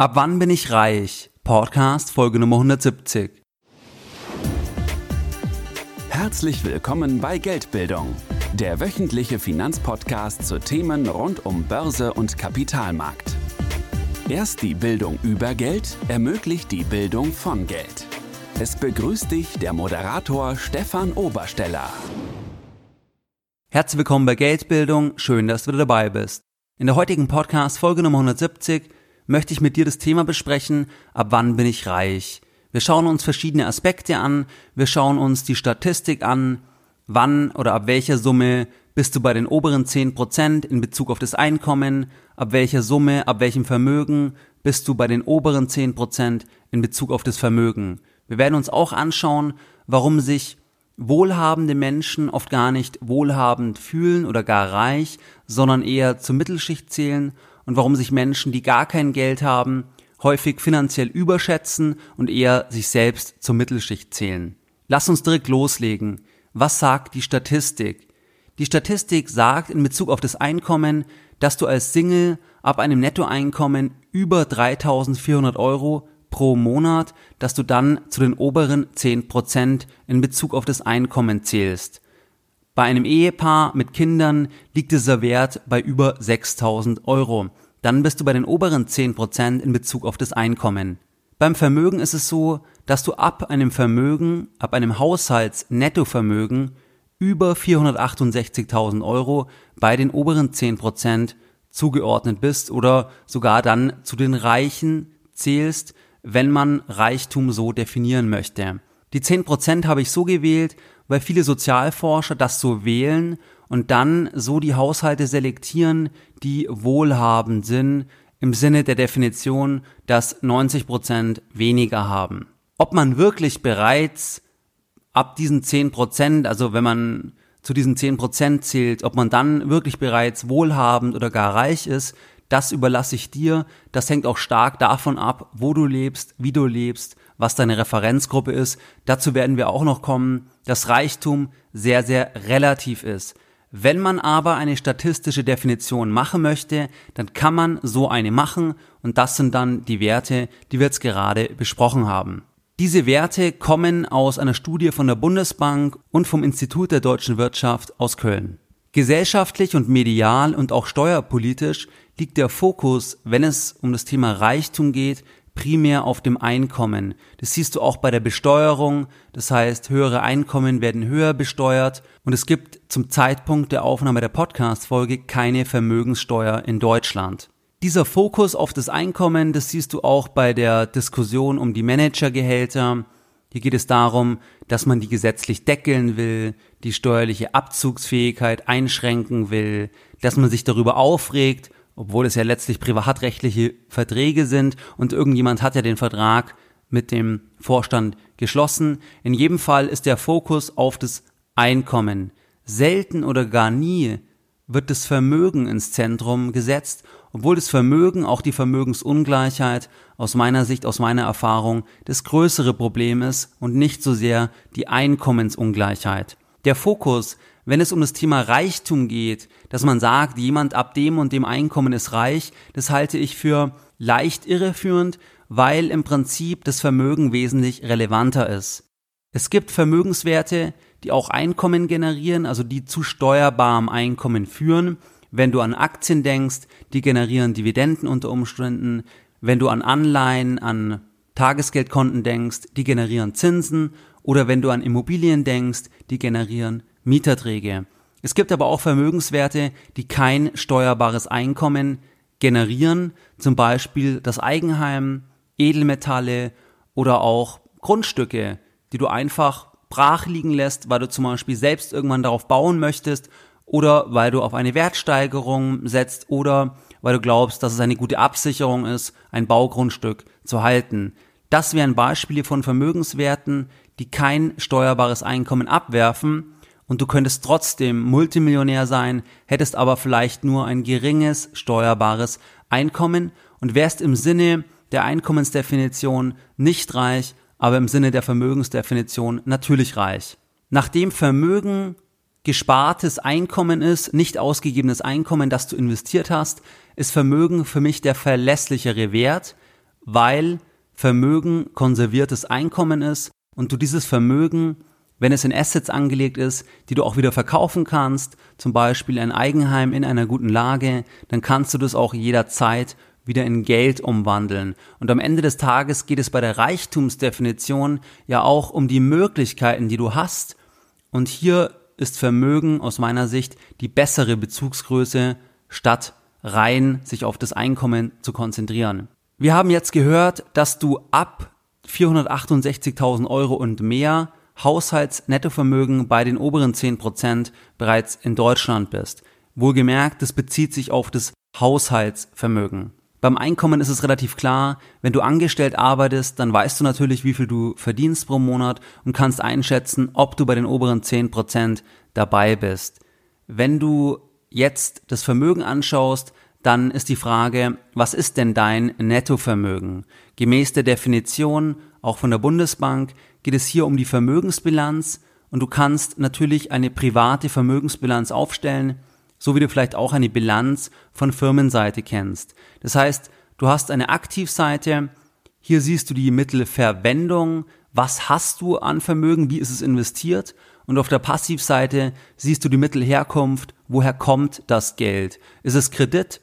Ab wann bin ich reich? Podcast Folge Nummer 170. Herzlich willkommen bei Geldbildung, der wöchentliche Finanzpodcast zu Themen rund um Börse und Kapitalmarkt. Erst die Bildung über Geld ermöglicht die Bildung von Geld. Es begrüßt dich der Moderator Stefan Obersteller. Herzlich willkommen bei Geldbildung, schön, dass du dabei bist. In der heutigen Podcast Folge Nummer 170 möchte ich mit dir das Thema besprechen, ab wann bin ich reich. Wir schauen uns verschiedene Aspekte an, wir schauen uns die Statistik an, wann oder ab welcher Summe bist du bei den oberen 10% in Bezug auf das Einkommen, ab welcher Summe, ab welchem Vermögen bist du bei den oberen 10% in Bezug auf das Vermögen. Wir werden uns auch anschauen, warum sich wohlhabende Menschen oft gar nicht wohlhabend fühlen oder gar reich, sondern eher zur Mittelschicht zählen und warum sich Menschen, die gar kein Geld haben, häufig finanziell überschätzen und eher sich selbst zur Mittelschicht zählen. Lass uns direkt loslegen. Was sagt die Statistik? Die Statistik sagt in Bezug auf das Einkommen, dass du als Single ab einem Nettoeinkommen über 3400 Euro pro Monat, dass du dann zu den oberen 10 Prozent in Bezug auf das Einkommen zählst. Bei einem Ehepaar mit Kindern liegt dieser Wert bei über 6000 Euro. Dann bist du bei den oberen 10 Prozent in Bezug auf das Einkommen. Beim Vermögen ist es so, dass du ab einem Vermögen, ab einem Haushaltsnettovermögen über 468.000 Euro bei den oberen 10 Prozent zugeordnet bist oder sogar dann zu den Reichen zählst, wenn man Reichtum so definieren möchte. Die 10 Prozent habe ich so gewählt, weil viele Sozialforscher das so wählen und dann so die Haushalte selektieren, die wohlhabend sind, im Sinne der Definition, dass 90 Prozent weniger haben. Ob man wirklich bereits ab diesen 10 Prozent, also wenn man zu diesen 10 Prozent zählt, ob man dann wirklich bereits wohlhabend oder gar reich ist, das überlasse ich dir. Das hängt auch stark davon ab, wo du lebst, wie du lebst, was deine Referenzgruppe ist. Dazu werden wir auch noch kommen, dass Reichtum sehr, sehr relativ ist. Wenn man aber eine statistische Definition machen möchte, dann kann man so eine machen und das sind dann die Werte, die wir jetzt gerade besprochen haben. Diese Werte kommen aus einer Studie von der Bundesbank und vom Institut der deutschen Wirtschaft aus Köln. Gesellschaftlich und medial und auch steuerpolitisch liegt der Fokus, wenn es um das Thema Reichtum geht, primär auf dem Einkommen. Das siehst du auch bei der Besteuerung. Das heißt, höhere Einkommen werden höher besteuert und es gibt zum Zeitpunkt der Aufnahme der Podcast-Folge keine Vermögenssteuer in Deutschland. Dieser Fokus auf das Einkommen, das siehst du auch bei der Diskussion um die Managergehälter. Hier geht es darum, dass man die gesetzlich deckeln will, die steuerliche Abzugsfähigkeit einschränken will, dass man sich darüber aufregt, obwohl es ja letztlich privatrechtliche Verträge sind und irgendjemand hat ja den Vertrag mit dem Vorstand geschlossen. In jedem Fall ist der Fokus auf das Einkommen. Selten oder gar nie wird das Vermögen ins Zentrum gesetzt, obwohl das Vermögen, auch die Vermögensungleichheit, aus meiner Sicht, aus meiner Erfahrung, das größere Problem ist und nicht so sehr die Einkommensungleichheit. Der Fokus wenn es um das Thema Reichtum geht, dass man sagt, jemand ab dem und dem Einkommen ist reich, das halte ich für leicht irreführend, weil im Prinzip das Vermögen wesentlich relevanter ist. Es gibt Vermögenswerte, die auch Einkommen generieren, also die zu steuerbarem Einkommen führen. Wenn du an Aktien denkst, die generieren Dividenden unter Umständen. Wenn du an Anleihen, an Tagesgeldkonten denkst, die generieren Zinsen. Oder wenn du an Immobilien denkst, die generieren Mieterträge. Es gibt aber auch Vermögenswerte, die kein steuerbares Einkommen generieren, zum Beispiel das Eigenheim, Edelmetalle oder auch Grundstücke, die du einfach brach liegen lässt, weil du zum Beispiel selbst irgendwann darauf bauen möchtest oder weil du auf eine Wertsteigerung setzt oder weil du glaubst, dass es eine gute Absicherung ist, ein Baugrundstück zu halten. Das wären Beispiele von Vermögenswerten, die kein steuerbares Einkommen abwerfen, und du könntest trotzdem Multimillionär sein, hättest aber vielleicht nur ein geringes steuerbares Einkommen und wärst im Sinne der Einkommensdefinition nicht reich, aber im Sinne der Vermögensdefinition natürlich reich. Nachdem Vermögen gespartes Einkommen ist, nicht ausgegebenes Einkommen, das du investiert hast, ist Vermögen für mich der verlässlichere Wert, weil Vermögen konserviertes Einkommen ist und du dieses Vermögen, wenn es in Assets angelegt ist, die du auch wieder verkaufen kannst, zum Beispiel ein Eigenheim in einer guten Lage, dann kannst du das auch jederzeit wieder in Geld umwandeln. Und am Ende des Tages geht es bei der Reichtumsdefinition ja auch um die Möglichkeiten, die du hast. Und hier ist Vermögen aus meiner Sicht die bessere Bezugsgröße, statt rein sich auf das Einkommen zu konzentrieren. Wir haben jetzt gehört, dass du ab 468.000 Euro und mehr Haushaltsnettovermögen bei den oberen 10% bereits in Deutschland bist. Wohlgemerkt, das bezieht sich auf das Haushaltsvermögen. Beim Einkommen ist es relativ klar, wenn du angestellt arbeitest, dann weißt du natürlich, wie viel du verdienst pro Monat und kannst einschätzen, ob du bei den oberen 10% dabei bist. Wenn du jetzt das Vermögen anschaust, dann ist die Frage, was ist denn dein Nettovermögen? Gemäß der Definition, auch von der Bundesbank, geht es hier um die Vermögensbilanz und du kannst natürlich eine private Vermögensbilanz aufstellen, so wie du vielleicht auch eine Bilanz von Firmenseite kennst. Das heißt, du hast eine Aktivseite, hier siehst du die Mittelverwendung, was hast du an Vermögen, wie ist es investiert und auf der Passivseite siehst du die Mittelherkunft, woher kommt das Geld? Ist es Kredit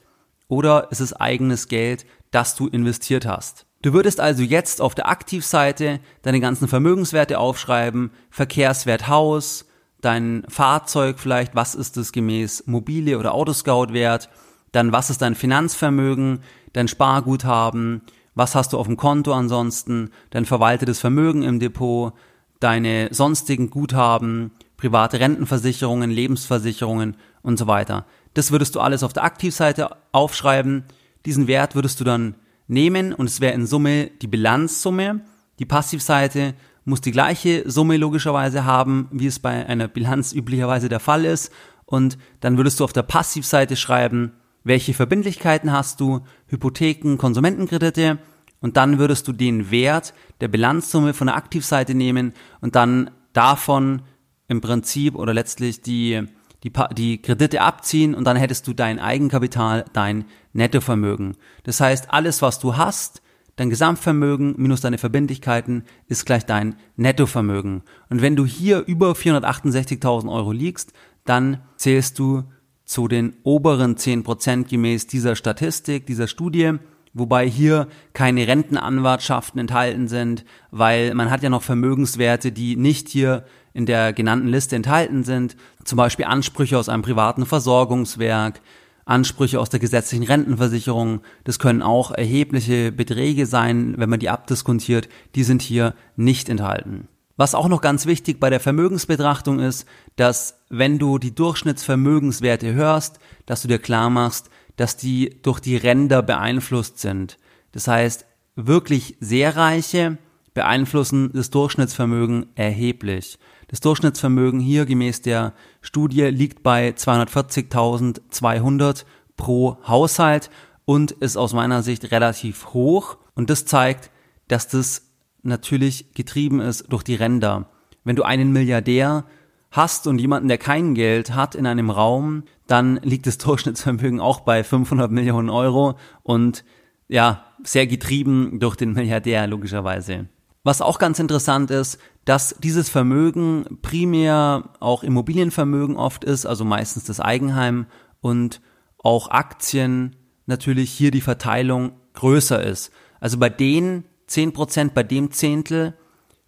oder ist es eigenes Geld, das du investiert hast? Du würdest also jetzt auf der Aktivseite deine ganzen Vermögenswerte aufschreiben, Verkehrswert Haus, dein Fahrzeug vielleicht, was ist es gemäß Mobile oder Autoscout wert, dann was ist dein Finanzvermögen, dein Sparguthaben, was hast du auf dem Konto ansonsten, dein verwaltetes Vermögen im Depot, deine sonstigen Guthaben, private Rentenversicherungen, Lebensversicherungen und so weiter. Das würdest du alles auf der Aktivseite aufschreiben. Diesen Wert würdest du dann nehmen und es wäre in Summe die Bilanzsumme. Die Passivseite muss die gleiche Summe logischerweise haben, wie es bei einer Bilanz üblicherweise der Fall ist. Und dann würdest du auf der Passivseite schreiben, welche Verbindlichkeiten hast du, Hypotheken, Konsumentenkredite und dann würdest du den Wert der Bilanzsumme von der Aktivseite nehmen und dann davon im Prinzip oder letztlich die, die, die Kredite abziehen und dann hättest du dein Eigenkapital, dein Nettovermögen. Das heißt, alles, was du hast, dein Gesamtvermögen minus deine Verbindlichkeiten ist gleich dein Nettovermögen. Und wenn du hier über 468.000 Euro liegst, dann zählst du zu den oberen 10% gemäß dieser Statistik, dieser Studie, wobei hier keine Rentenanwartschaften enthalten sind, weil man hat ja noch Vermögenswerte, die nicht hier in der genannten Liste enthalten sind, zum Beispiel Ansprüche aus einem privaten Versorgungswerk, Ansprüche aus der gesetzlichen Rentenversicherung, das können auch erhebliche Beträge sein, wenn man die abdiskontiert, die sind hier nicht enthalten. Was auch noch ganz wichtig bei der Vermögensbetrachtung ist, dass wenn du die Durchschnittsvermögenswerte hörst, dass du dir klar machst, dass die durch die Ränder beeinflusst sind. Das heißt, wirklich sehr reiche beeinflussen das Durchschnittsvermögen erheblich. Das Durchschnittsvermögen hier gemäß der Studie liegt bei 240.200 pro Haushalt und ist aus meiner Sicht relativ hoch. Und das zeigt, dass das natürlich getrieben ist durch die Ränder. Wenn du einen Milliardär hast und jemanden, der kein Geld hat in einem Raum, dann liegt das Durchschnittsvermögen auch bei 500 Millionen Euro und ja, sehr getrieben durch den Milliardär logischerweise. Was auch ganz interessant ist, dass dieses Vermögen primär auch Immobilienvermögen oft ist, also meistens das Eigenheim und auch Aktien natürlich hier die Verteilung größer ist. Also bei den 10% bei dem Zehntel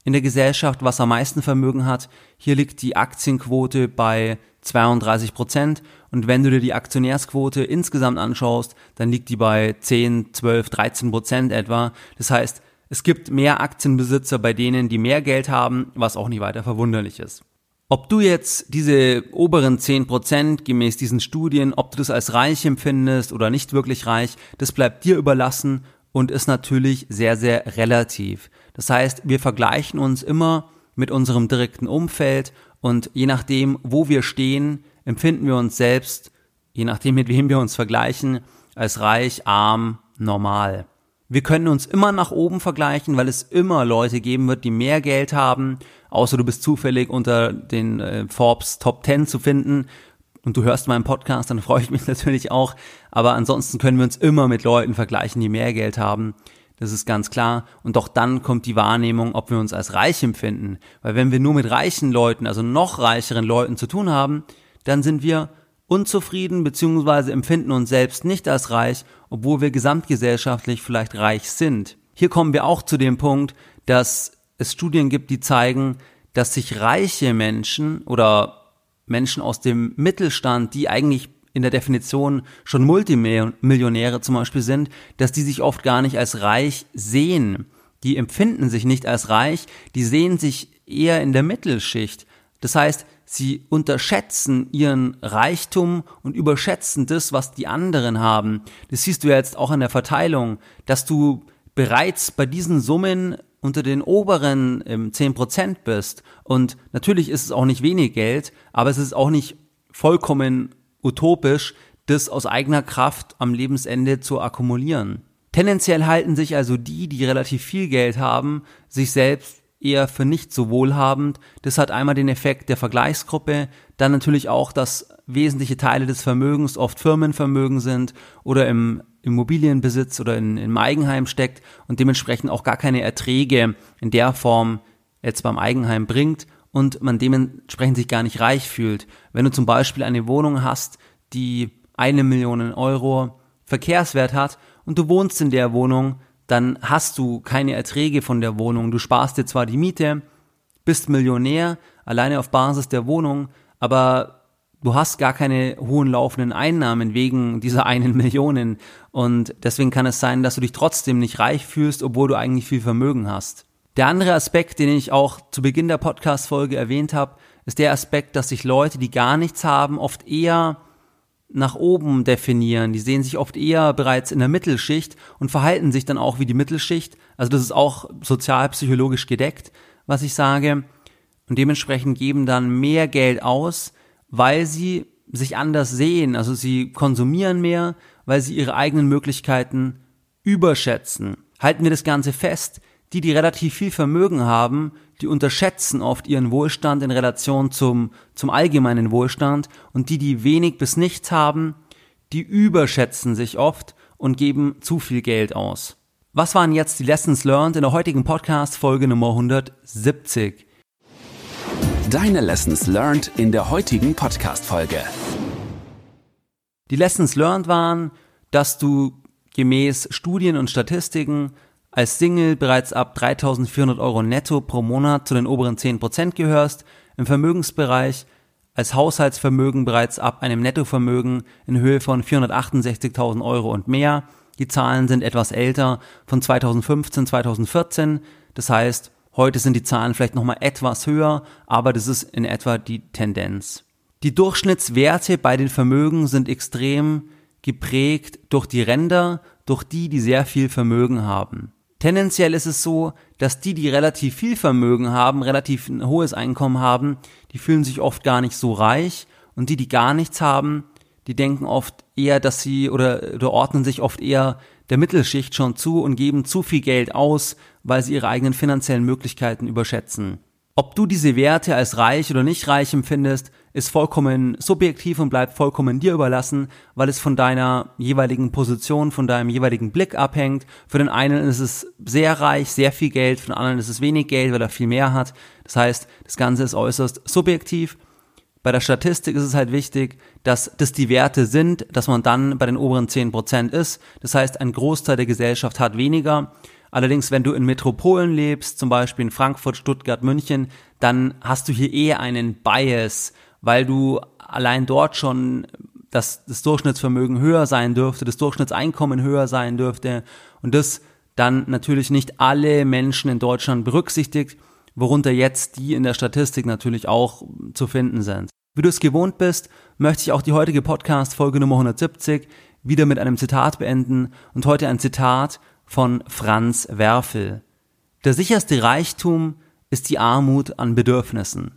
in der Gesellschaft, was am meisten Vermögen hat. Hier liegt die Aktienquote bei 32 Prozent. Und wenn du dir die Aktionärsquote insgesamt anschaust, dann liegt die bei 10, 12, 13 Prozent etwa. Das heißt, es gibt mehr Aktienbesitzer bei denen, die mehr Geld haben, was auch nicht weiter verwunderlich ist. Ob du jetzt diese oberen 10 Prozent gemäß diesen Studien, ob du das als reich empfindest oder nicht wirklich reich, das bleibt dir überlassen und ist natürlich sehr, sehr relativ. Das heißt, wir vergleichen uns immer mit unserem direkten Umfeld und je nachdem, wo wir stehen, empfinden wir uns selbst, je nachdem, mit wem wir uns vergleichen, als reich, arm, normal. Wir können uns immer nach oben vergleichen, weil es immer Leute geben wird, die mehr Geld haben, außer du bist zufällig unter den äh, Forbes Top 10 zu finden und du hörst meinen Podcast, dann freue ich mich natürlich auch. Aber ansonsten können wir uns immer mit Leuten vergleichen, die mehr Geld haben. Das ist ganz klar. Und doch dann kommt die Wahrnehmung, ob wir uns als reich empfinden. Weil wenn wir nur mit reichen Leuten, also noch reicheren Leuten zu tun haben, dann sind wir unzufrieden bzw. empfinden uns selbst nicht als reich, obwohl wir gesamtgesellschaftlich vielleicht reich sind. Hier kommen wir auch zu dem Punkt, dass es Studien gibt, die zeigen, dass sich reiche Menschen oder Menschen aus dem Mittelstand, die eigentlich in der Definition schon Multimillionäre zum Beispiel sind, dass die sich oft gar nicht als reich sehen. Die empfinden sich nicht als reich, die sehen sich eher in der Mittelschicht. Das heißt, sie unterschätzen ihren Reichtum und überschätzen das, was die anderen haben. Das siehst du jetzt auch in der Verteilung, dass du bereits bei diesen Summen unter den oberen ähm, 10% bist. Und natürlich ist es auch nicht wenig Geld, aber es ist auch nicht vollkommen utopisch, das aus eigener Kraft am Lebensende zu akkumulieren. Tendenziell halten sich also die, die relativ viel Geld haben, sich selbst eher für nicht so wohlhabend. Das hat einmal den Effekt der Vergleichsgruppe, dann natürlich auch, dass wesentliche Teile des Vermögens oft Firmenvermögen sind oder im Immobilienbesitz oder in, im Eigenheim steckt und dementsprechend auch gar keine Erträge in der Form jetzt beim Eigenheim bringt und man dementsprechend sich gar nicht reich fühlt. Wenn du zum Beispiel eine Wohnung hast, die eine Million Euro Verkehrswert hat und du wohnst in der Wohnung, dann hast du keine Erträge von der Wohnung. Du sparst dir zwar die Miete, bist Millionär, alleine auf Basis der Wohnung, aber du hast gar keine hohen laufenden Einnahmen wegen dieser einen Million. Und deswegen kann es sein, dass du dich trotzdem nicht reich fühlst, obwohl du eigentlich viel Vermögen hast. Der andere Aspekt, den ich auch zu Beginn der Podcast-Folge erwähnt habe, ist der Aspekt, dass sich Leute, die gar nichts haben, oft eher nach oben definieren. Die sehen sich oft eher bereits in der Mittelschicht und verhalten sich dann auch wie die Mittelschicht. Also das ist auch sozialpsychologisch gedeckt, was ich sage. Und dementsprechend geben dann mehr Geld aus, weil sie sich anders sehen. Also sie konsumieren mehr, weil sie ihre eigenen Möglichkeiten überschätzen. Halten wir das Ganze fest. Die, die relativ viel Vermögen haben, die unterschätzen oft ihren Wohlstand in Relation zum, zum allgemeinen Wohlstand und die, die wenig bis nichts haben, die überschätzen sich oft und geben zu viel Geld aus. Was waren jetzt die Lessons learned in der heutigen Podcast Folge Nummer 170? Deine Lessons learned in der heutigen Podcast Folge. Die Lessons learned waren, dass du gemäß Studien und Statistiken als Single bereits ab 3400 Euro netto pro Monat zu den oberen 10% gehörst, im Vermögensbereich als Haushaltsvermögen bereits ab einem Nettovermögen in Höhe von 468.000 Euro und mehr. Die Zahlen sind etwas älter, von 2015, 2014. Das heißt, heute sind die Zahlen vielleicht nochmal etwas höher, aber das ist in etwa die Tendenz. Die Durchschnittswerte bei den Vermögen sind extrem geprägt durch die Ränder, durch die, die sehr viel Vermögen haben. Tendenziell ist es so, dass die, die relativ viel Vermögen haben, relativ ein hohes Einkommen haben, die fühlen sich oft gar nicht so reich und die, die gar nichts haben, die denken oft eher, dass sie oder, oder ordnen sich oft eher der Mittelschicht schon zu und geben zu viel Geld aus, weil sie ihre eigenen finanziellen Möglichkeiten überschätzen. Ob du diese Werte als reich oder nicht reich empfindest, ist vollkommen subjektiv und bleibt vollkommen dir überlassen, weil es von deiner jeweiligen Position, von deinem jeweiligen Blick abhängt. Für den einen ist es sehr reich, sehr viel Geld, für den anderen ist es wenig Geld, weil er viel mehr hat. Das heißt, das Ganze ist äußerst subjektiv. Bei der Statistik ist es halt wichtig, dass das die Werte sind, dass man dann bei den oberen 10% ist. Das heißt, ein Großteil der Gesellschaft hat weniger. Allerdings, wenn du in Metropolen lebst, zum Beispiel in Frankfurt, Stuttgart, München, dann hast du hier eher einen Bias, weil du allein dort schon das, das Durchschnittsvermögen höher sein dürfte, das Durchschnittseinkommen höher sein dürfte und das dann natürlich nicht alle Menschen in Deutschland berücksichtigt, worunter jetzt die in der Statistik natürlich auch zu finden sind. Wie du es gewohnt bist, möchte ich auch die heutige Podcast Folge Nummer 170 wieder mit einem Zitat beenden und heute ein Zitat von Franz Werfel. Der sicherste Reichtum ist die Armut an Bedürfnissen.